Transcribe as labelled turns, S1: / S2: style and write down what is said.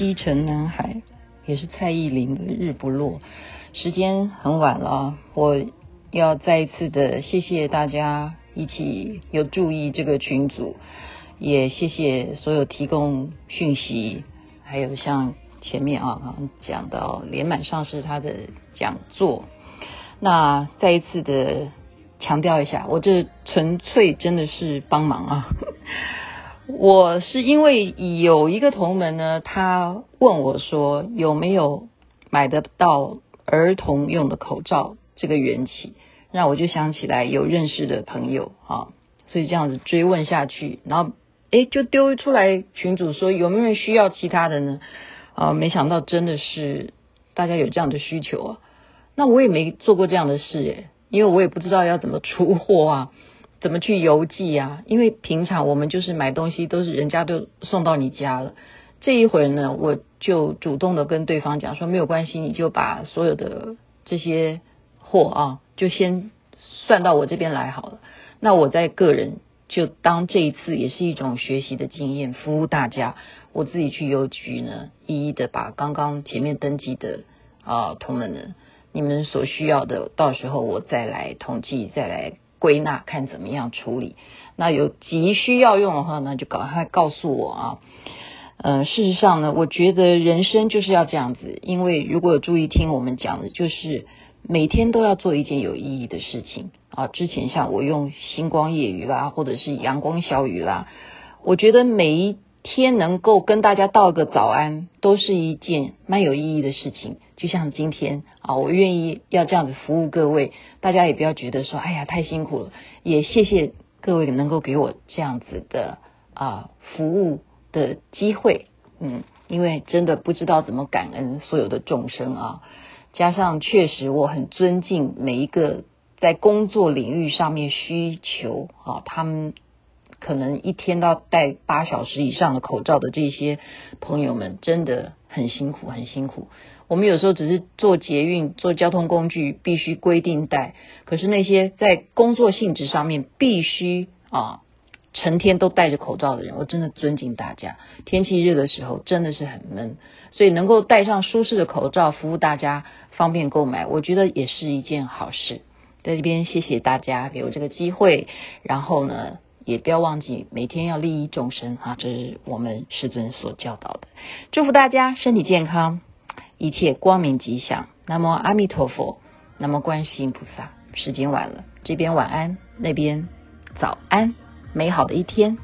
S1: 西城男孩，也是蔡依林的《日不落》。时间很晚了，我要再一次的谢谢大家一起有注意这个群组，也谢谢所有提供讯息，还有像前面啊刚讲到连满上是他的讲座，那再一次的强调一下，我这纯粹真的是帮忙啊。我是因为有一个同门呢，他问我说有没有买得到儿童用的口罩，这个缘起，那我就想起来有认识的朋友啊，所以这样子追问下去，然后诶就丢出来群主说有没有人需要其他的呢？啊，没想到真的是大家有这样的需求啊，那我也没做过这样的事诶，因为我也不知道要怎么出货啊。怎么去邮寄啊？因为平常我们就是买东西都是人家都送到你家了。这一回呢，我就主动的跟对方讲说，没有关系，你就把所有的这些货啊，就先算到我这边来好了。那我在个人就当这一次也是一种学习的经验，服务大家。我自己去邮局呢，一一的把刚刚前面登记的啊同仁呢，你们所需要的，到时候我再来统计，再来。归纳看怎么样处理，那有急需要用的话呢，就赶快告诉我啊。嗯、呃，事实上呢，我觉得人生就是要这样子，因为如果有注意听我们讲的，就是每天都要做一件有意义的事情啊。之前像我用星光夜雨啦，或者是阳光小雨啦，我觉得每一天能够跟大家道个早安，都是一件蛮有意义的事情。就像今天啊，我愿意要这样子服务各位，大家也不要觉得说，哎呀，太辛苦了。也谢谢各位能够给我这样子的啊服务的机会，嗯，因为真的不知道怎么感恩所有的众生啊。加上确实我很尊敬每一个在工作领域上面需求啊，他们。可能一天都要戴八小时以上的口罩的这些朋友们，真的很辛苦，很辛苦。我们有时候只是坐捷运、坐交通工具必须规定戴，可是那些在工作性质上面必须啊成天都戴着口罩的人，我真的尊敬大家。天气热的时候真的是很闷，所以能够戴上舒适的口罩服务大家，方便购买，我觉得也是一件好事。在这边谢谢大家给我这个机会，然后呢，也不要忘记每天要利益众生啊！这是我们师尊所教导的。祝福大家身体健康，一切光明吉祥。那么阿弥陀佛，那么观世音菩萨。时间晚了，这边晚安，那边早安，美好的一天。